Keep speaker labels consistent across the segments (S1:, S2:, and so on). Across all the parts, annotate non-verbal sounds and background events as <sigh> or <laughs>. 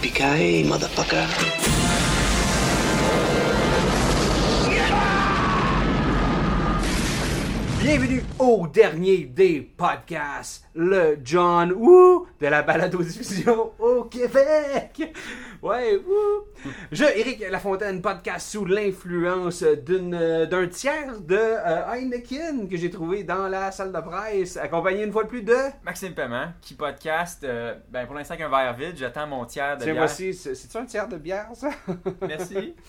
S1: Yippee-ki-yay, motherfucker.
S2: Bienvenue au dernier des podcasts, le John Woo de la balado-diffusion au Québec. Ouais, woo. Je, Éric Lafontaine, podcast sous l'influence d'une, d'un tiers de euh, Heineken que j'ai trouvé dans la salle de presse, accompagné une fois de plus de...
S3: Maxime Paiement, qui podcast, euh, ben pour l'instant qu'un verre vide, j'attends mon tiers de
S2: Tiens,
S3: bière.
S2: voici, c'est- c'est-tu un tiers de bière, ça?
S3: Merci. <laughs>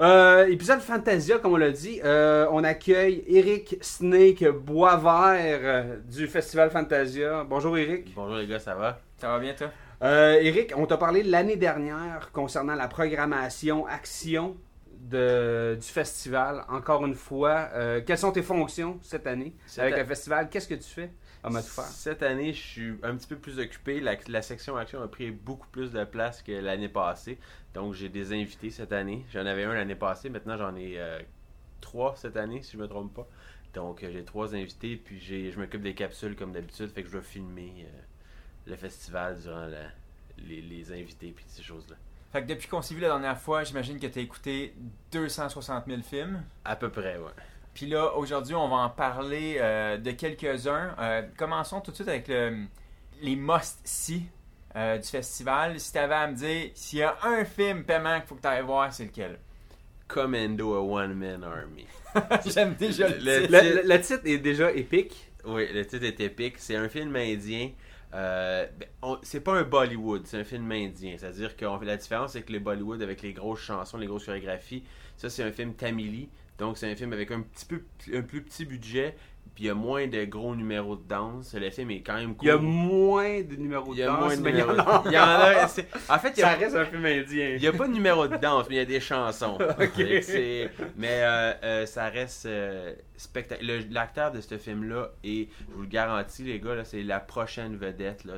S2: Euh, épisode Fantasia, comme on l'a dit. Euh, on accueille Eric Snake Boisvert euh, du Festival Fantasia. Bonjour Eric.
S4: Bonjour les gars, ça va?
S3: Ça va bien toi?
S2: Euh, Eric, on t'a parlé l'année dernière concernant la programmation action de, du festival. Encore une fois, euh, quelles sont tes fonctions cette année
S4: Cette
S2: avec
S4: a-
S2: le festival? Qu'est-ce que tu fais? Tout faire.
S4: Cette année, je suis un petit peu plus occupé. La, la section action a pris beaucoup plus de place que l'année passée. Donc j'ai des invités cette année. J'en avais un l'année passée, maintenant j'en ai euh, trois cette année, si je me trompe pas. Donc euh, j'ai trois invités, puis j'ai, je m'occupe des capsules comme d'habitude, fait que je vais filmer euh, le festival durant la- les, les invités puis ces choses-là.
S3: Fait que depuis qu'on s'est vu la dernière fois, j'imagine que t'as écouté 260 000 films.
S4: À peu près, ouais.
S3: Puis là, aujourd'hui, on va en parler euh, de quelques-uns. Euh, commençons tout de suite avec le- les must-see euh, du festival. Si t'avais à me dire, s'il y a un film paiement qu'il faut que t'ailles voir, c'est lequel?
S4: Commando a One Man Army. <laughs>
S3: J'aime déjà le,
S4: Le-
S3: titre.
S2: Le, le- le titre est déjà épique.
S4: Oui, le titre est épique. C'est un film indien. Euh, ben, on- c'est pas un Bollywood, c'est un film indien. C'est-à-dire que la différence, c'est que le Bollywood, avec les grosses chansons, les grosses chorégraphies, ça, c'est un film tamili. Donc, c'est un film avec un petit peu un plus petit budget. Puis, il y a moins de gros numéros de danse. Le film est quand même cool.
S2: Il y a moins de numéros de danse, mais il y en
S4: numéros.
S2: a.
S4: Il y en a. c'est- En fait, il y
S2: Ça reste un film indien.
S4: il y a pas de numéro de danse, mais il y a des chansons. <laughs> C'est- Mais euh, euh, ça reste spectaculaire. L'acteur de ce film-là, et je vous le garantis, les gars, là, c'est la prochaine vedette. Là.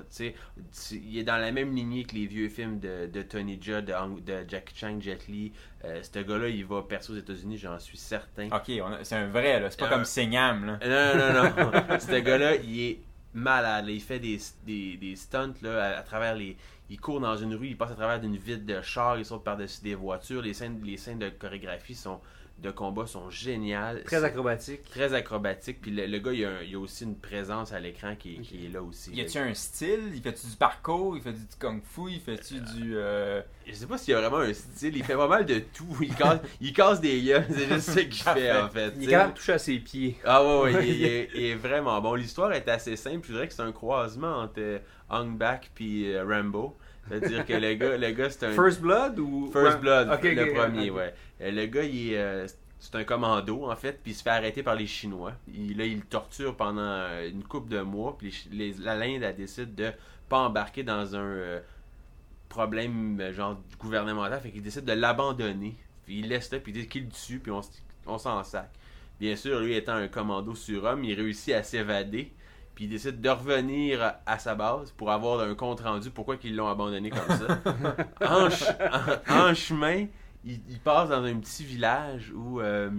S4: Il est dans la même lignée que les vieux films de, de Tony Jaa, de, de Jackie Chan, Jet Li. Euh, ce gars-là, il va percer aux États-Unis, j'en suis certain.
S3: Ok, a- c'est un vrai, là. C'est pas
S4: Euh,
S3: comme Signam, là.
S4: Non, non, non. non. <laughs> Ce gars-là, il est malade. là. Il fait des, des, des stunts là, à, à travers les. Il court dans une rue, il passe à travers d'une vide de char, il saute par-dessus des voitures. Les scènes, les scènes de chorégraphie sont, de combat sont géniales.
S2: Très acrobatique.
S4: Très acrobatique. Puis le, le gars, il a, un- il a aussi une présence à l'écran qui, est- qui est là aussi.
S3: Y a-tu un style? Il fait-tu du parcours Il fait du kung fu Il fait-tu du. euh,
S4: Je sais pas s'il y a vraiment un style. Il fait pas mal de tout. Il casse, <laughs> il casse des gueules. C'est juste ça qu'il fait, en fait.
S2: Il est
S4: tu sais.
S2: capable de toucher à ses pieds.
S4: Ah ouais, ouais, il, il est, <laughs> il est vraiment bon. L'histoire est assez simple. Je dirais que c'est un croisement entre euh, Hong Bak puis euh, Rambo. C'est-à-dire que le gars, le gars c'est un
S2: First Blood ou.
S4: First
S2: Ouais.
S4: Blood, le premier, ouais. Le gars, il est, euh, c'est un commando en fait, puis il se fait arrêter par les Chinois. Il, là, il le torture pendant euh, une couple de mois, puis les la l'Inde elle décide de pas embarquer dans un euh, problème genre gouvernemental, fait qu'il décide de l'abandonner. Puis il laisse là, puis il dit qu'il le tue, puis on, on s'en sac. Bien sûr, lui étant un commando surhomme, il réussit à s'évader. Puis il décide de revenir à sa base pour avoir un compte rendu pourquoi ils l'ont abandonné comme ça? <laughs> en, ch- en- en chemin, il, il passe dans un petit village où euh,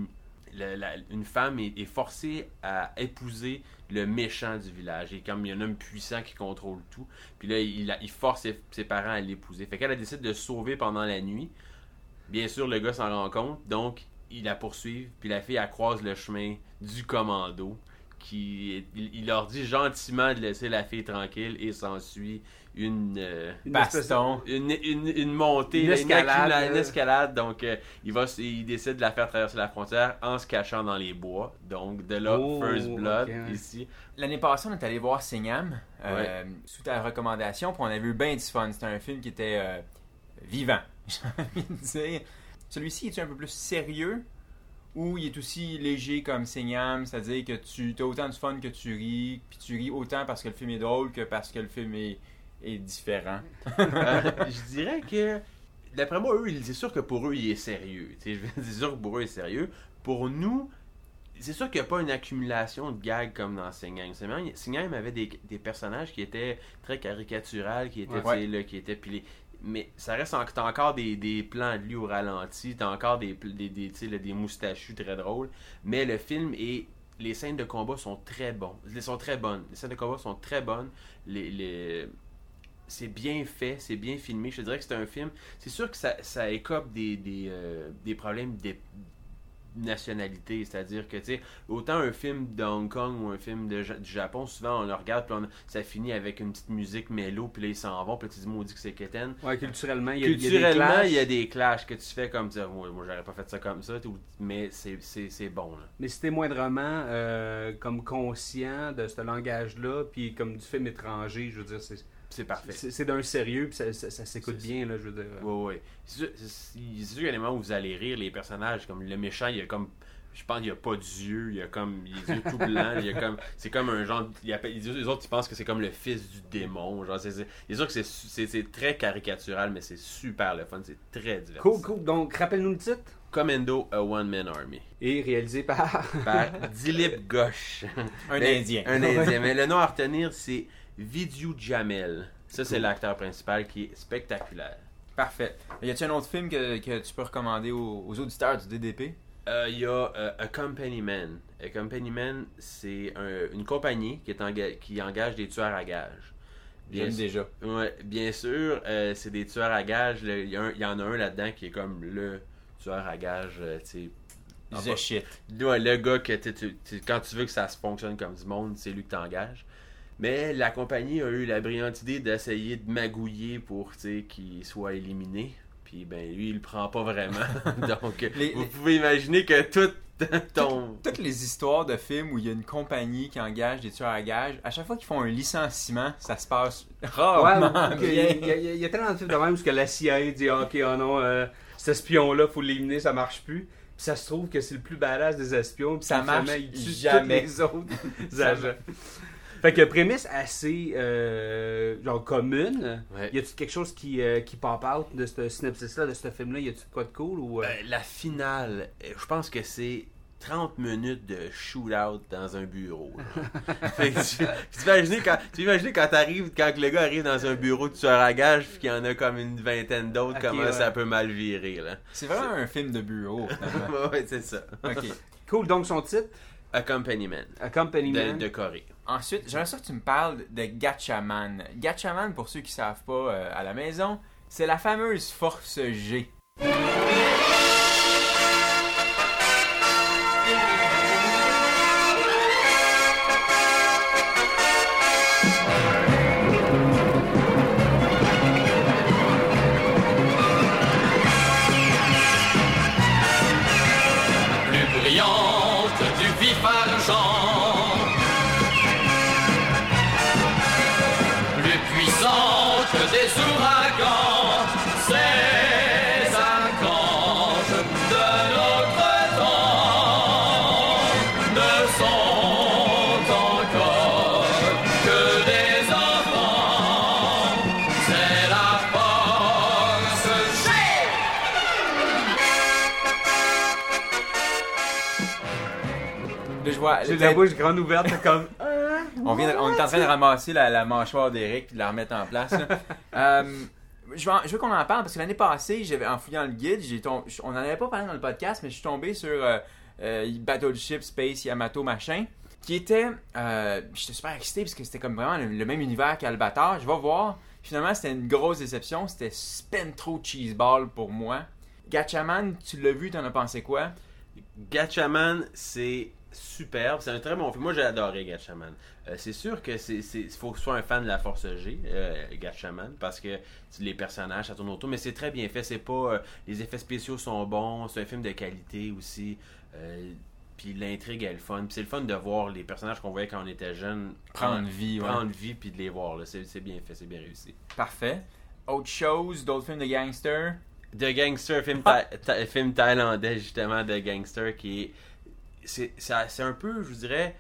S4: la- une femme est, est forcée à épouser le méchant du village. Et comme il y a un homme puissant qui contrôle tout, puis là, il, force ses, ses parents à l'épouser. Fait qu'elle elle décide de sauver pendant la nuit. Bien sûr, le gars s'en rend compte, donc il la poursuit, puis la fille, elle croise le chemin du commando, qui il, il leur dit gentiment de laisser la fille tranquille, et s'ensuit une, euh,
S2: Une
S3: Baston.
S4: une, une, une montée,
S2: Une escalade, euh.
S4: escalade. Donc, euh, il, va, s- il décide de la faire traverser la frontière en se cachant dans les bois. Donc, de là,
S2: Oh,
S4: First Blood, ici.
S3: L'année passée, on est allé voir euh, sous ta recommandation, puis on avait eu bien du fun. C'était un film qui était euh, vivant, <laughs> j'ai envie de dire. Celui-ci est un peu plus sérieux? Ou il est aussi léger comme Signam, c'est-à-dire que tu as autant de fun que tu ris, puis tu ris autant parce que le film est drôle que parce que le film est est différent. <laughs>
S4: Euh, je dirais que, d'après moi, eux, c'est sûr que pour eux, il est sérieux. C'est sûr que pour eux, il est sérieux. Pour nous, c'est sûr qu'il n'y a pas une accumulation de gags comme dans Singheim. Singheim avait des, des personnages qui étaient très caricaturales, qui étaient,
S3: Ouais.
S4: là, qui étaient puis les- mais ça reste en- t'as encore des, des plans de lui au ralenti, t'as encore des, des, des, des moustachus très drôles, mais le film et les scènes de combat sont très bonnes, les scènes de combat sont très bonnes, c'est bien fait, c'est bien filmé, je te dirais que c'est un film, c'est sûr que ça, écope des, des, euh, des problèmes nationalité, c'est-à-dire que tu sais autant un film de Hong Kong ou un film de, du Japon, souvent on le regarde puis ça finit avec une petite musique mélo puis là ils s'en vont puis tu dis maudit que c'est quétaine.
S2: Ouais, culturellement, il y a,
S4: Culturellement,
S2: clashs,
S4: il y a des clashs que tu fais comme dire moi, moi j'aurais pas fait ça comme ça, mais c'est bon là.
S2: mais c'était moindrement euh, comme conscient de ce langage-là, puis comme du film étranger, je veux dire, c'est
S4: C'est parfait.
S2: c'est d'un sérieux, puis ça, ça- ça s'écoute bien, là, je veux dire.
S4: Ouais, ouais. C'est sûr, qu'il y a des moments où vous allez rire, les personnages, comme le méchant, il y a comme. Je pense qu'il n'y a pas d'yeux, il y a comme. Les yeux tout blancs, il y a comme. C'est comme un genre. il appelle- les autres, ils pensent que c'est comme le fils du démon. Genre, c'est sûr que c'est très caricatural, mais c'est super le fun, c'est très divertissant.
S2: Cool, cool. Donc, rappelle-nous le titre.
S4: Commando, a one-man army.
S2: Et réalisé par.
S4: Par Dilip Ghosh. <laughs>
S3: Un
S4: Mais-
S3: Indien.
S4: Un Indien. Mais le nom à retenir, c'est Vidyu Jamel. Ça, c'est
S2: Cool.
S4: l'acteur principal qui est spectaculaire.
S3: Parfait. Y a-t-il un autre film que, que tu peux recommander aux, aux auditeurs du DDP
S4: Euh, Il y a euh, A Company Man. A Company Man, c'est un- une compagnie qui, est enga- qui engage des tueurs à gages. Bien, sûr-
S3: déjà.
S4: ouais, bien sûr, euh, c'est des tueurs à gages. Il y, en a un là-dedans qui est comme le tueur à gages. euh, tu
S3: The shit.
S4: Ouais, le gars que tu- tu- tu- quand tu veux que ça se fonctionne comme du monde, c'est lui que t'engages. Mais la compagnie a eu la brillante idée d'essayer de magouiller pour qu'il soit éliminé. Puis ben lui, il le prend pas vraiment. <laughs> Donc
S3: Les-
S4: vous
S3: les-
S4: pouvez imaginer que tout ton.
S3: Toutes les histoires de films où il y a une compagnie qui engage des tueurs à gages, à chaque fois qu'ils font un licenciement, ça se passe
S2: Ouais,
S3: rarement
S2: ou- il y, a-
S3: bien.
S2: il y a- il y a- il y a tellement de films de même où que la CIA dit Ok, oh non, euh, cet espion-là, faut l'éliminer, ça marche plus. Puis ça se trouve que c'est le plus badass des espions. Puis
S3: Ça marche
S2: il tue
S3: jamais.
S2: les autres <laughs> agents. Fait que prémisse assez euh, genre commune.
S4: Ouais.
S2: Y a-tu quelque chose qui, euh, qui pop out de ce synopsis-là, de ce film-là? Y a-tu quoi de cool ou euh,
S4: Euh, la finale, je pense que c'est 30 minutes de shootout dans un bureau. <laughs> Fait que tu, tu imagines quand tu imagines quand t'arrives, quand le gars arrive dans un bureau de tueur à gages puis qu'il y en a comme une vingtaine d'autres,
S2: Ok,
S4: comment
S2: ouais.
S4: ça peut mal virer là.
S3: C'est vraiment un film de bureau. <laughs>
S4: ouais, c'est ça.
S3: Ok.
S2: Cool, donc son titre?
S4: Accompaniment
S2: A Company
S4: de,
S2: Man.
S4: de Corée.
S3: Ensuite, j'aimerais ça que tu me parles de Gatchaman. Gatchaman, pour ceux qui savent pas euh, à la maison, c'est la fameuse force G.
S2: J'ai la bouche grande ouverte, comme. <laughs>
S3: on, vient de- on est en train de ramasser la, la mâchoire d'Eric et de la remettre en place. là. Euh, je veux, en- je veux qu'on en parle parce que l'année passée, j'avais en fouillant le guide, j'ai tom- on n'en avait pas parlé dans le podcast, mais je suis tombé sur euh, euh, Battleship Space Yamato machin, qui était, euh, j'étais super excité parce que c'était comme vraiment le, le même univers qu'Albator. Je vais voir. Finalement, c'était une grosse déception. C'était spin trop cheeseball pour moi. Gatchaman, tu l'as vu, t'en as pensé quoi?
S4: Gatchaman, c'est superbe. C'est un très bon film. Moi, j'ai adoré Gatchaman. Euh, c'est sûr que c'est, faut que tu sois un fan de la Force G, euh, Gatchaman, parce que les personnages, ça tourne autour. Mais c'est très bien fait. C'est pas, euh, les effets spéciaux sont bons. C'est un film de qualité aussi. Euh, puis l'intrigue est le fun. Puis c'est le fun de voir les personnages qu'on voyait quand on était jeune
S3: Prendre vie, ouais.
S4: prendre vie, puis de les voir. C'est, bien fait, c'est bien réussi.
S3: Parfait. Autre chose, d'autres films de gangsters?
S4: The Gangster, film, <laughs> tha- tha- film thaïlandais justement de gangster qui est. C'est, un peu, je vous dirais,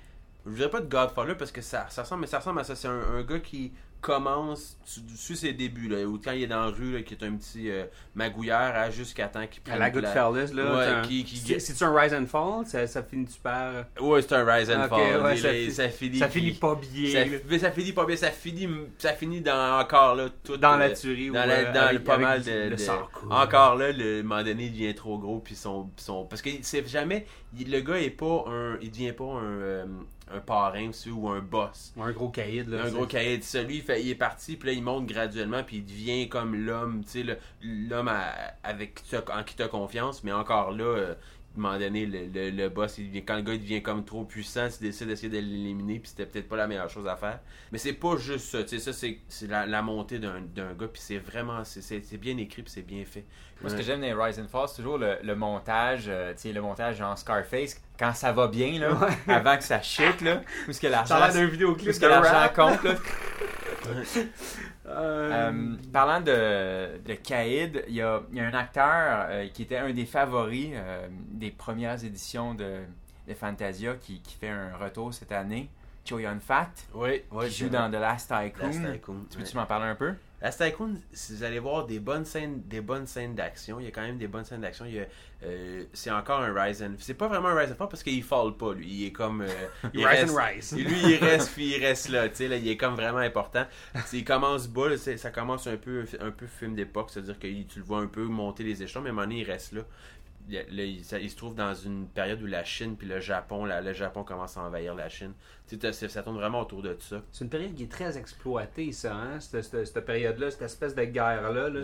S4: je dirais pas de Godfather parce que ça, ça ressemble, mais ça ressemble à ça. C'est un gars qui commence tu, tu suis ses débuts là, ou quand il est dans la rue qui est un petit euh, magouilleur à jusqu'à temps qu'il
S2: À
S4: prenne
S2: la
S4: de
S2: Goodfellas, là.
S4: Ouais,
S2: c'est un-
S4: qui- qui-
S2: c'est- C'est-tu un Rise and Fall? Ça, ça finit super.
S4: Ouais, c'est un rise and
S2: Ok,
S4: fall.
S2: ouais, ça
S4: il-
S2: fi-
S4: ça finit,
S2: Ça finit pas bien.
S4: Ça,
S2: là.
S4: mais ça finit pas bien, ça finit, ça finit dans encore là tout
S2: Dans
S4: euh,
S2: la tuerie ou
S4: dans, la-
S2: euh,
S4: dans
S2: avec-
S4: le pas mal de,
S2: le
S4: encore là le à un moment donné il devient trop gros puis son, son parce que c'est jamais il- le gars est pas un il devient pas un euh, un parrain tu sais, ou un boss
S2: Un gros caïd, là.
S4: un gros cahier de ça. Lui, il, fait- il est parti, puis là, il monte graduellement, puis il devient comme l'homme, tu sais, l'homme avec en qui tu as confiance, mais encore là, euh, moment donné, le, le- le boss, il devient- quand le gars il devient comme trop puissant, il décide d'essayer de l'éliminer, puis c'était peut-être pas la meilleure chose à faire. Mais c'est pas juste ça, tu sais, ça, c'est c'est la, la montée d'un d'un gars, puis c'est vraiment, c'est- c'est c'est bien écrit, puis c'est bien fait.
S3: Moi, ce que j'aime dans Rise and Fall, c'est toujours le, le montage, euh, tu sais, le montage en Scarface, quand ça va bien, là, <laughs> avant que ça chute, là, où est-ce que l'argent,
S2: Ça a l'air d'un
S3: où
S2: vidéoclip
S3: que l'argent compte, là. <laughs> <laughs>
S2: Euh,
S3: Euh, parlant de, de Caïd, il y a, il y a un acteur euh, qui était un des favoris euh, des premières éditions de, de Fantasia qui, qui fait un retour cette année, Cho Yun Fat,
S4: Oui,
S3: qui joue dans The Last Tycoon.
S4: Last Tycoon,
S3: Tu
S4: ouais.
S3: peux-tu m'en parler un peu?
S4: Last Tycoon, si vous allez voir des bonnes scènes, des bonnes scènes d'action, il y a quand même des bonnes scènes d'action. Il y a, euh, c'est encore un rise and, c'est pas vraiment un rise and fall parce qu'il fall pas lui. Il est comme, euh, <laughs> il
S2: Rise
S4: reste-
S2: and rise.
S4: Lui, il <laughs> reste, puis il reste là, tu sais, là, il est comme vraiment important. Il commence bas, là, ça commence un peu, un peu film d'époque, c'est-à-dire que tu le vois un peu monter les échelons, mais à un moment donné, il reste là. Il, là, il- ça- il se trouve dans une période où la Chine puis le Japon, le Japon commence à envahir la Chine. Ça, ça tourne vraiment autour de ça.
S2: C'est une période qui est très exploitée, ça, hein? Cette, cette- cette période-là, cette espèce de guerre-là. Là,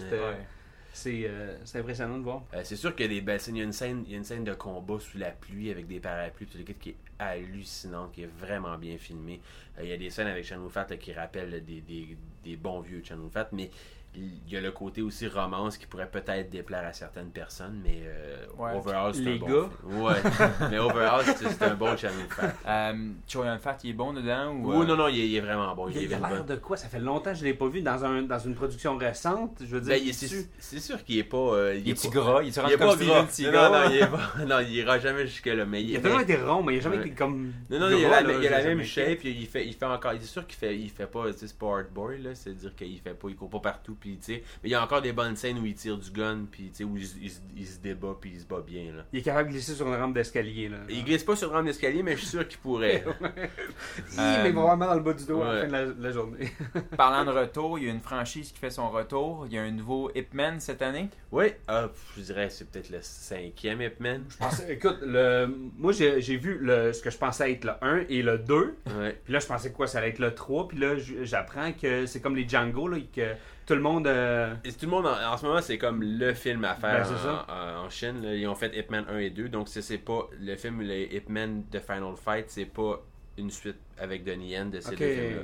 S2: c'est, euh, c'est impressionnant de voir.
S4: Euh, c'est sûr qu'il y a des. Il y a une scène, il y a une scène de combat sous la pluie avec des parapluies, tout le qui est hallucinante, qui est vraiment bien filmée. Euh, il y a des scènes avec Channel Fat qui rappellent des, des, des bons vieux Channel Fat, mais il y a le côté aussi romance qui pourrait peut-être déplaire à certaines personnes, mais euh,
S3: Ouais.
S4: overall, c'est un bon
S2: gars.
S4: film. Ouais, <laughs> mais overall, c'est c'est un bon Channel Fat.
S3: Cho Yun Fat, il est bon dedans ou
S4: Oui,
S3: euh,
S4: non, non, il est, il est vraiment bon.
S2: Il
S4: Il est
S2: a l'air
S4: bon.
S2: de quoi? Ça fait longtemps que je l'ai pas vu dans, un, dans une production récente. Je veux dire,
S4: Ben, est- c'est c'est sûr qu'il est pas. euh, il
S3: Il
S4: est
S3: est-tu
S4: pas-
S3: gras? Il est
S4: Il
S3: rendu
S4: est
S3: comme
S4: pas
S3: Steven?
S4: Non, non, il est pas- <laughs> non, il ira jamais jusque là. Mais
S2: il a toujours été rond, mais il a jamais été comme.
S4: Non, non, il a la,
S2: là,
S4: il a la
S2: j'ai
S4: même shape, il fait, il fait encore, il est sûr qu'il fait, il fait pas, sais, sport boy, là, c'est-à-dire qu'il fait pas, il court pas partout, puis tu sais, mais il y a encore des bonnes scènes où il tire du gun, puis tu sais, où il, il se- il se débat, puis il se bat bien, là.
S2: Il est capable de glisser sur une rampe d'escalier. Là.
S4: Il glisse pas sur le rang d'escalier, mais je suis sûr qu'il pourrait. <laughs>
S2: Mais il avoir mal dans le bas du dos à la fin de la, de la journée. <laughs>
S3: Parlant de retour, il y a une franchise qui fait son retour. Il y a un nouveau Ip Man cette année.
S4: oui, ah, je dirais, c'est peut-être le cinquième Ip Man.
S2: Parce- écoute, le, moi j'ai j'ai vu le, ce que je pensais être le 1 et le 2.
S4: Ouais.
S2: Puis là, je pensais que quoi, ça allait être le 3. Puis là, j'apprends que c'est comme les Django, là, que tout le monde. euh,
S4: Et tout le monde, en, en ce moment, c'est comme le film à faire
S2: Ben,
S4: en, en- en Chine. là. Ils ont fait Ip Man 1 et 2, donc c'est c'est pas le film, le Ip Man de Final Fight, c'est pas une suite avec Donnie Yen de ces deux films-là.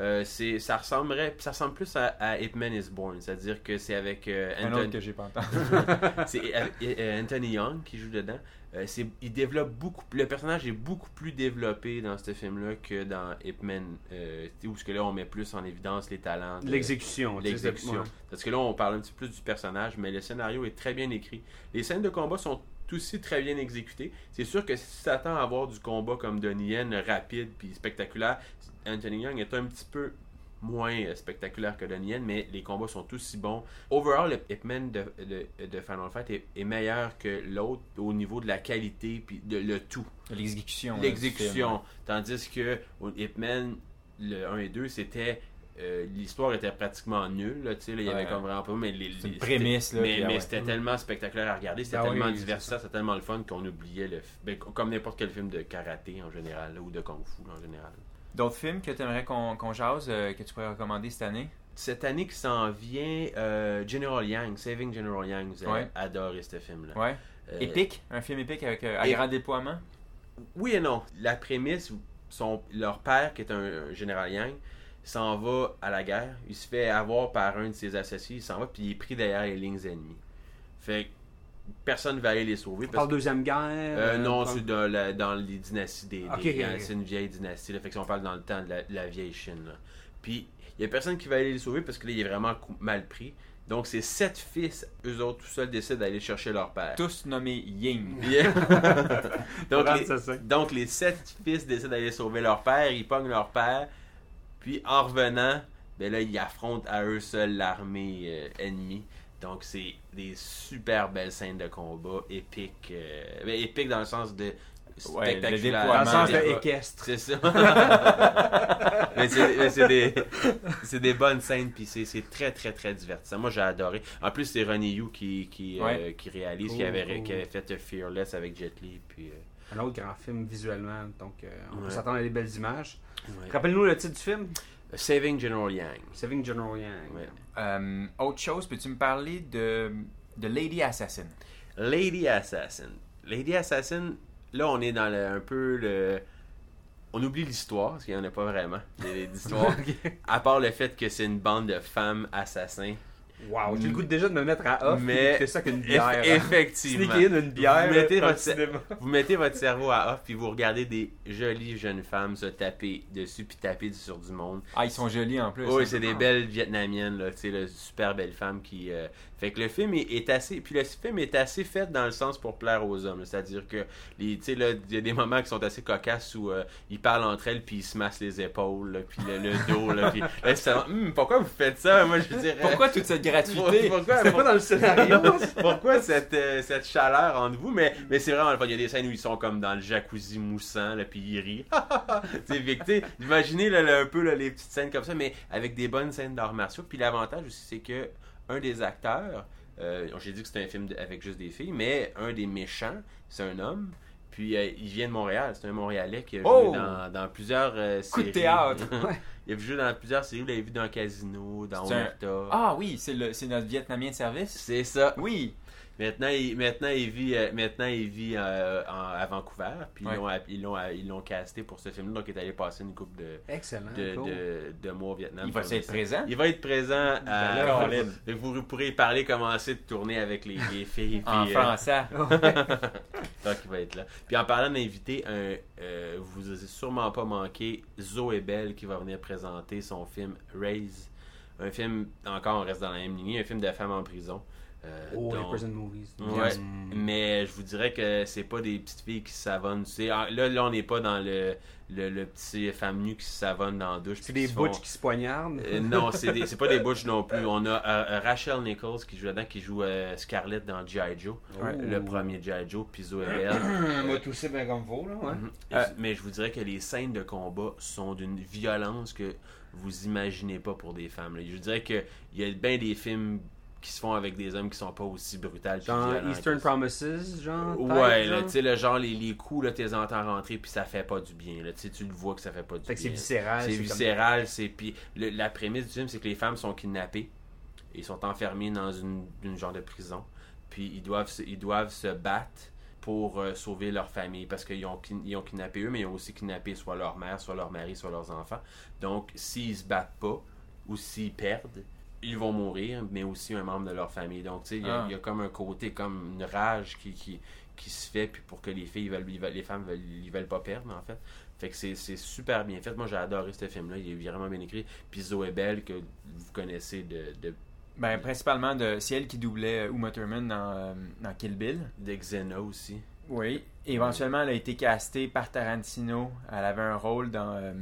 S4: Euh, c'est, ça ressemblerait, ça ressemble plus à, à Ip Man is Born, c'est-à-dire que c'est avec euh,
S3: Un autre
S4: Anthony,
S3: que j'ai pas entendu. <laughs>
S4: c'est avec, euh, Anthony Young qui joue dedans. Euh, c'est, il développe beaucoup, le personnage est beaucoup plus développé dans ce film-là que dans Ip Man, euh, où ce que là on met plus en évidence les talents. de-
S2: L'exécution. c'est-
S4: l'exécution. Parce que là, on parle un petit peu plus du personnage, mais le scénario est très bien écrit. Les scènes de combat sont aussi très bien exécutées. C'est sûr que si tu t'attends à avoir du combat comme Donnie Yen, rapide puis spectaculaire, Anthony Young est un petit peu moins euh, spectaculaire que Donnie Yen, mais les combats sont aussi bons. Overall, le Hitman de, de, de Final Fight est, est meilleur que l'autre au niveau de la qualité puis de le tout
S3: L'exécution. du
S4: l'exécution. Tandis que au Hitman, le 1 et 2, c'était. Euh, L'histoire était pratiquement nulle, là, il y avait
S3: Ouais.
S4: comme vraiment pas. Mais les, les-
S3: prémisse, là,
S4: Mais, mais
S3: ouais.
S4: c'était tellement spectaculaire à regarder, c'était
S2: Ah oui,
S4: tellement divertissant, c'était tellement le fun qu'on oubliait le. ben, comme n'importe quel film de karaté en général, là, ou de kung-fu en général.
S3: D'autres films que tu aimerais qu'on jase, euh, que tu pourrais recommander cette année?
S4: Cette année qui s'en vient, euh, General Yang, Saving General Yang, vous
S3: Ouais.
S4: adorer ce film-là.
S3: Ouais. Épique? Un film épique avec euh, à grand déploiement?
S4: Oui et non. La prémisse, son, leur père, qui est un, un général Yang, s'en va à la guerre. Il se fait avoir par un de ses associés. Il s'en va, puis il est pris derrière les lignes ennemies. Fait que personne ne va aller les sauver. Parce que,
S2: Deuxième Guerre.
S4: euh, non,
S2: on parle-
S4: c'est dans, la- dans les dynasties des.
S2: Ok,
S4: des-. C'est une vieille dynastie. Là, fait que si on parle dans le temps de la, de la vieille Chine. là. Puis il y a personne qui va aller les sauver parce que là, il est vraiment mal pris. Donc, ces sept fils, eux autres, tout seuls, décident d'aller chercher leur père.
S3: Tous nommés Ying. <laughs>
S4: Yeah. <laughs> donc, les, donc, les sept fils décident d'aller sauver leur père, ils pognent leur père, puis en revenant, ben là, ils affrontent à eux seuls l'armée euh, ennemie. Donc, c'est des super belles scènes de combat, épiques. euh, ben, épiques dans le sens de
S3: Ouais, le
S4: spectaculaire.
S2: Dans le sens de
S4: Des-
S2: équestre.
S4: c'est ça. <laughs> mais c'est des, c'est des bonnes scènes, puis c'est c'est très, très, très divertissant. Moi, j'ai adoré. En plus, c'est Ronnie Yu qui, qui, euh, qui réalise, qui, avait,
S2: cool.
S4: qui avait fait Fearless avec Jet Li. Puis, euh,
S2: Un autre grand film visuellement, donc euh, on peut
S4: Ouais.
S2: s'attendre à des belles images.
S4: ouais.
S2: Rappelle-nous le titre du film
S4: Saving General Yang.
S2: Saving General Yang.
S4: Ouais.
S3: Euh, autre chose, peux-tu me parler de, de Lady Assassin?
S4: Lady Assassin. Lady Assassin, là, on est dans le- un peu le. On oublie l'histoire, parce qu'il n'y en a pas vraiment d'histoire. <laughs> À part le fait que c'est une bande de femmes assassins.
S2: Wow, j'ai le goût de déjà de me mettre à off
S4: Mais-
S2: de ça qu'une bière.
S4: Eff-
S2: hein.
S4: effectivement.
S2: Sneaker in une bière
S4: Vous mettez votre-
S2: cinéma.
S4: Vous mettez votre cerveau à off, puis vous regardez des jolies jeunes femmes se taper dessus, puis taper sur du monde.
S3: Ah, ils sont jolis en plus.
S4: Oui,
S3: hein.
S4: c'est des belles vietnamiennes, là, tu sais, super belles femmes qui. euh, Fait que le film est, est assez. Puis le film est assez fait dans le sens pour plaire aux hommes. C'est-à-dire que, les- tu sais, là, il y a des moments qui sont assez cocasses où euh, ils parlent entre elles, puis ils se massent les épaules, là, puis le, le dos, là, puis là, c'est Hum, pourquoi vous faites ça? Moi, je dirais.
S3: Pourquoi toute cette gratuité? <laughs>
S4: Pourquoi,
S2: pas dans le scénario. <laughs>
S4: pourquoi cette, euh, cette chaleur entre vous? Mais, mais c'est vraiment. Il y a des scènes où ils sont comme dans le jacuzzi moussant, là, puis ils rient. <laughs> tu imaginez là, là, un peu là, les petites scènes comme ça, mais avec des bonnes scènes d'arts martiaux. Puis l'avantage aussi, c'est que un des acteurs, euh, j'ai dit que c'était un film de- avec juste des filles, mais un des méchants, c'est un homme. Puis euh, il vient de Montréal, c'est un Montréalais qui a joué
S3: Oh!
S4: dans, dans plusieurs euh,
S3: Coup de théâtre. <laughs>
S4: il a joué dans plusieurs séries, vous l'avez vu dans Casino, dans
S3: C'est un-
S4: Omerta.
S3: Ah oui, c'est le- c'est notre Vietnamien de service?
S4: C'est ça.
S3: Oui.
S4: Maintenant, il, maintenant, il vit, euh, maintenant, il vit euh, en- à Vancouver. Puis
S3: Ouais.
S4: ils l'ont ils l'ont ils l'ont casté pour ce film-là. Donc, il est allé passer une coupe de,
S2: Excellent.
S4: de,
S2: cool.
S4: de, de mois au Vietnam.
S3: Il va être présent?
S4: Il va être présent à.
S3: Ben là, Colin.
S4: Vous pourrez parler, commencer de tourner avec les, les <laughs> filles.
S3: En
S4: puis, euh,
S3: français. <laughs>
S4: donc, il va être là. Puis, en parlant d'inviter, un, euh, vous avez sûrement pas manqué Zoé Bell qui va venir présenter son film Raise. Un film, encore, on reste dans la même lignée, un film de femmes en prison. Euh,
S2: Oh, les prison movies.
S4: Ouais,
S2: Mm.
S4: mais je vous dirais que c'est pas des petites filles qui se savonnent. C'est- ah, Là, là, on n'est pas dans le, le, le petit femme nue qui se savonne dans la douche.
S2: C'est des
S4: qui se font-
S2: butch qui se poignardent.
S4: Euh, non, c'est des- c'est pas des <laughs> butch non plus. On a euh, Rachel Nichols qui joue là-dedans, qui joue euh, Scarlett dans G.I. Joe.
S2: Ouais.
S4: Le premier G.I. Joe, puis Zoé <clears throat> Bell.
S2: Moi, tout bien comme vous, là, ouais.
S4: Mhm.
S3: Euh,
S4: Mais je vous dirais que les scènes de combat sont d'une violence que vous imaginez pas pour des femmes. là. Je vous dirais qu'il y a bien des films qui se font avec des hommes qui sont pas aussi brutales. violents
S2: Eastern. Promises, genre.
S4: Ouais, tu sais, le genre, les, les coups, là, t'es entends rentrer, puis ça fait pas du bien, là, tu le vois que ça fait pas du
S2: Fait que c'est
S4: bien.
S2: viscéral.
S4: C'est
S2: comme-
S4: viscéral, c'est, puis la prémisse du film, c'est que les femmes sont kidnappées, ils sont enfermés dans une, une genre de prison, puis ils doivent, se- ils doivent se battre pour euh, sauver leur famille, parce qu'ils ont, ils ont kidnappé eux, mais ils ont aussi kidnappé soit leur mère, soit leur mari, soit leurs enfants. Donc, s'ils se battent pas, ou s'ils perdent, ils vont mourir, mais aussi un membre de leur famille. Donc, tu sais, il y, a-
S3: Ah.
S4: il y a comme un côté, comme une rage qui, qui, qui se fait, puis pour que les filles, veulent, les femmes, veulent, ils veulent pas perdre, en fait. Fait que c'est super bien fait. Moi, j'ai adoré ce film-là. Il est vraiment bien écrit. Puis Zoé Bell, que vous connaissez de, de,
S3: Ben, principalement, de, c'est elle qui doublait Uma Thurman dans, euh, dans Kill Bill.
S4: de Xena aussi.
S3: Oui. Éventuellement, elle a été castée par Tarantino. Elle avait un rôle dans euh,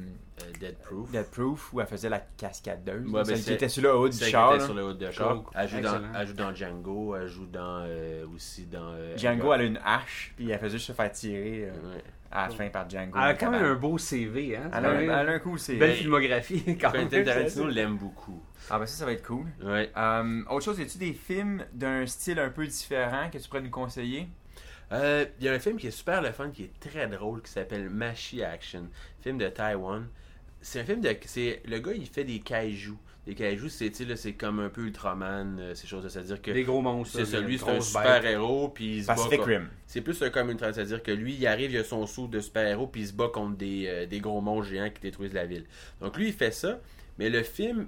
S4: Euh, Dead Proof.
S3: Dead Proof où elle faisait la cascadeuse.
S4: Ouais, ben,
S3: celle qui était sur le haut du
S4: qui
S3: char.
S4: était sur le haut de char.
S2: Cool.
S4: Elle joue, dans,
S2: Excellent.
S4: elle joue dans Django. Elle joue dans, euh, aussi dans... euh,
S3: Django, elle a une hache, puis elle fait juste se faire tirer euh,
S4: Ouais.
S3: à la fin par Django.
S2: Elle a quand même un beau CV, hein.
S3: Elle a, elle a un coup, c'est.
S2: une Belle filmographie, <laughs> quand même.
S4: Tarantino l'aime beaucoup.
S3: Ah, ben ça, ça va être cool.
S4: Ouais.
S3: Euh, autre chose, y tu des films d'un style un peu différent que tu pourrais nous conseiller?
S4: Euh, Il y a un film qui est super le fun, qui est très drôle, qui s'appelle Mashi Action, film de Taiwan. C'est un film de, c'est le gars il fait des kaiju. Des kaiju, c'est c'est comme un peu Ultraman, euh, ces choses, c'est-à-dire que
S2: Des gros monstres.
S4: c'est
S2: là,
S4: ça, lui
S2: des
S4: c'est un
S2: grosses
S4: super
S2: bêtes.
S4: héros, puis il se bat
S3: Pacific
S4: contre-
S3: Rim.
S4: C'est plus comme une c'est-à-dire que lui il arrive, il a son sou de super héros, puis il se bat contre des, euh, des gros monstres géants qui détruisent la ville. Donc lui il fait ça, mais le film,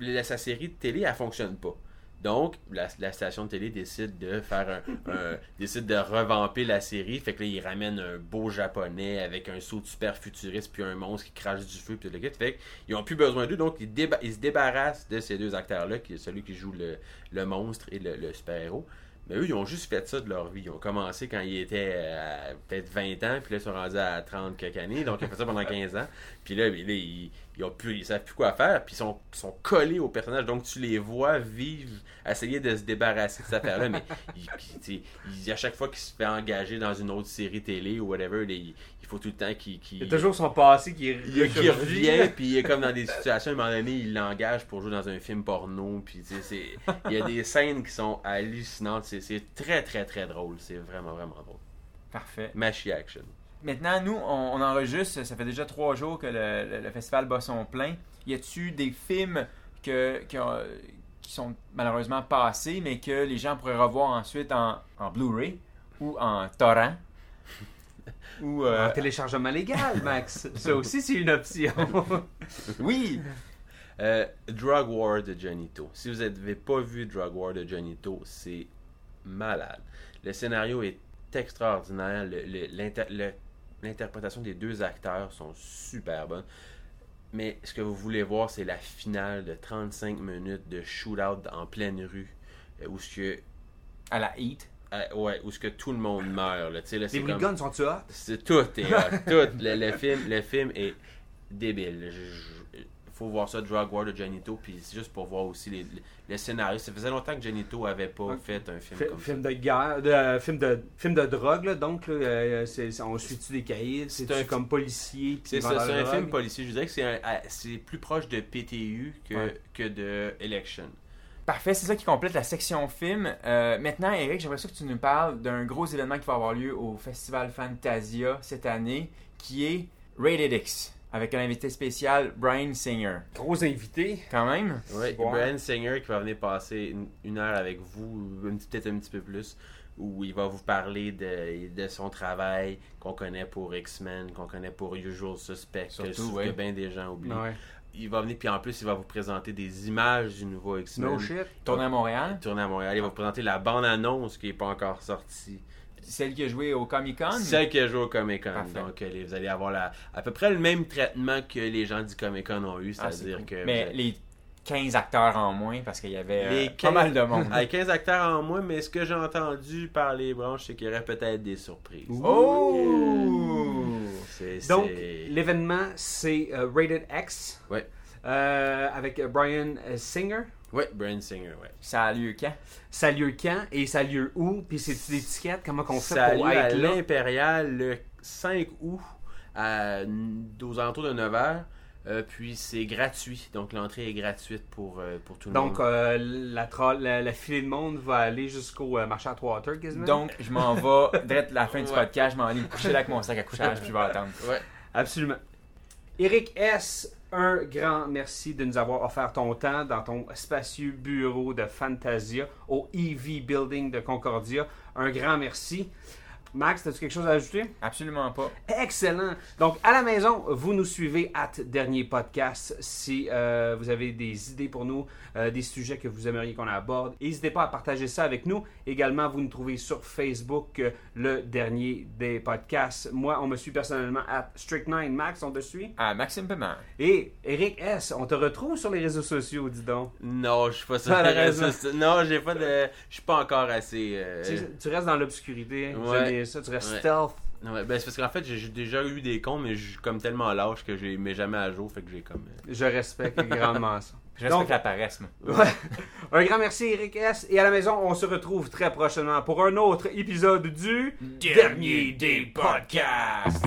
S4: la- sa série de télé, elle fonctionne pas. Donc, la, station de télé décide de faire un, <laughs> décide de revamper la série. Fait que là, ils ramènent un beau japonais avec un saut super futuriste puis un monstre qui crache du feu puis tout le ont plus besoin d'eux, donc ils, se débarrassent de ces deux acteurs-là, qui celui qui joue le, monstre et le, le super-héros. Mais eux, ils ont juste fait ça de leur vie. Ils ont commencé quand ils étaient euh, peut-être 20 ans, puis là, ils sont rendus à 30 quelques années. Donc, ils ont fait ça pendant <laughs> 15 ans. Puis là, là, ils, ils, ont plus, ils savent plus quoi faire, puis ils sont, ils sont collés au personnage. Donc, tu les vois vivre, essayer de se débarrasser de cette affaire-là. mais <laughs> ils- ils- ils- à chaque fois qu'il se fait engager dans une autre série télé ou whatever, là, il, il faut tout le temps qu'il. qu'il-
S2: Il y a toujours son passé qui,
S4: il, il revient, <laughs> puis il est comme dans des situations, à un moment donné, il l'engage pour jouer dans un film porno, puis il y a des scènes qui sont hallucinantes, c'est très très très drôle, c'est vraiment vraiment drôle.
S3: Parfait.
S4: Mashy action.
S3: Maintenant, nous, on, on enregistre, ça fait déjà trois jours que le, le- le festival bat son plein. Y a-tu des films que, que, qui sont malheureusement passés, mais que les gens pourraient revoir ensuite en, en Blu-ray ou en torrent? <laughs> ou euh,
S2: En téléchargement légal, Max. Ça <laughs> aussi, c'est une option. <laughs>
S3: oui
S4: Euh, Drug War de Johnito. Si vous n'avez pas vu Drug War de Johnito, c'est malade. Le scénario est extraordinaire. L'interprétation des deux acteurs sont super bonnes. Mais ce que vous voulez voir, c'est la finale de 35 minutes de shootout en pleine rue. euh, Où ce que,
S3: à la Heat.
S4: Euh, ouais, où ce que tout le monde meurt. Là, là,
S2: Les
S4: comme-
S2: brigands sont-tu hot?
S4: c'est tout est hot, <laughs> tout. Le, le film, le film est débile. Il faut voir ça, Drug War de Janito, puis c'est juste pour voir aussi les, le scénario. Ça faisait longtemps que Janito avait pas fait un film
S2: Fi-
S4: comme
S2: film
S4: ça.
S2: de guerre, de, euh, film de film de drogue là, donc là, euh, c'est, on suit-tu des caïds, c'est,
S4: un-
S2: comme policier,
S4: C'est ça, c'est un film policier. Je dirais que c'est, un- c'est plus proche de PTU que,
S3: Ouais.
S4: que de Election.
S3: Parfait, c'est ça qui complète la section film. Euh, maintenant, Eric, j'aimerais ça que tu nous parles d'un gros événement qui va avoir lieu au Festival Fantasia cette année, qui est Rated X, avec un invité spécial, Brian Singer.
S2: Gros invité.
S3: Quand même,
S4: Ouais,
S2: Bon.
S4: Brian Singer qui va venir passer une, une heure avec vous, peut-être un petit peu plus, où il va vous parler de, de son travail qu'on connaît pour X-Men, qu'on connaît pour Usual Suspect,
S3: Surtout,
S4: que, ce
S3: ouais.
S4: que bien des gens oublient.
S2: Ouais.
S4: Il va venir, puis en plus, il va vous présenter des images du nouveau X-Men.
S2: No shit.
S3: tourné à Montréal,
S4: Tourné à Montréal. Il va vous présenter la bande-annonce qui n'est pas encore sortie.
S3: celle qui a joué au Comic Con?
S4: Celle qui a joué au Comic Con.
S3: Parfait.
S4: Donc, euh, les- vous allez avoir la, à peu près le même traitement que les gens du Comic Con ont eu,
S3: Ah,
S4: c'est-à-dire
S3: c'est
S4: que.
S3: Mais les 15 acteurs en moins, parce qu'il y avait euh,
S4: Les
S3: pas
S4: 15
S3: mal de monde. <laughs>
S4: Avec 15 acteurs en moins, mais ce que j'ai entendu par les branches, c'est qu'il y aurait peut-être des surprises.
S3: Oh!
S2: Donc,
S4: c'est-
S2: l'événement, c'est euh, Rated X.
S4: Ouais.
S2: Euh, avec euh, Brian Singer.
S4: Ouais, Brian Singer, ouais.
S3: Ça a lieu quand?
S2: Ça a lieu quand et ça a lieu où? Puis c'est des étiquettes, comment qu'on fait
S4: Ça a
S2: pour
S4: lieu à
S2: être là?
S4: l'Impérial le 5 août à, aux alentours de 9h. Euh, puis c'est gratuit, donc l'entrée est gratuite pour, euh, pour tout le
S2: Donc,
S4: monde.
S2: euh, la, tra- la, la filée de monde va aller jusqu'au euh, marché à Water, quasiment?
S3: Donc, je m'en vais, direct la fin du
S4: Ouais.
S3: podcast, je m'en vais me coucher là avec mon sac à couchage, puis je vais attendre.
S4: Ouais.
S2: Absolument. Eric S., un grand merci de nous avoir offert ton temps dans ton spacieux bureau de Fantasia au EV Building de Concordia. Un grand merci. Max, as-tu quelque chose à ajouter?
S3: Absolument pas.
S2: Excellent. Donc, à la maison, vous nous suivez à Dernier Podcast. Si euh, vous avez des idées pour nous, euh, des sujets que vous aimeriez qu'on aborde, n'hésitez pas à partager ça avec nous. Également, vous nous trouvez sur Facebook, euh, le dernier des podcasts. Moi, on me suit personnellement à Strict9. Max, on te suit?
S3: Ah, Maxime Paiement.
S2: Et Eric S., on te retrouve sur les réseaux sociaux, dis donc.
S4: Non, je suis pas sûr.
S2: Pas la raison.
S4: Non, j'ai pas de. Je suis pas encore assez. euh,
S2: Tu, tu restes dans l'obscurité.
S4: Ouais.
S2: Ça, tu restes
S4: Ouais.
S2: stealth.
S4: Ouais, ben c'est parce qu'en fait, j'ai déjà eu des comptes, mais je suis comme tellement lâche que je les mets jamais à jour, fait que j'ai comme. euh,
S2: Je respecte grandement ça. <laughs>
S3: Je respecte
S2: Donc-
S3: la paresse, moi. <laughs>
S2: Ouais. Un grand merci Eric S. Et à la maison, on se retrouve très prochainement pour un autre épisode du
S3: Dernier des podcasts.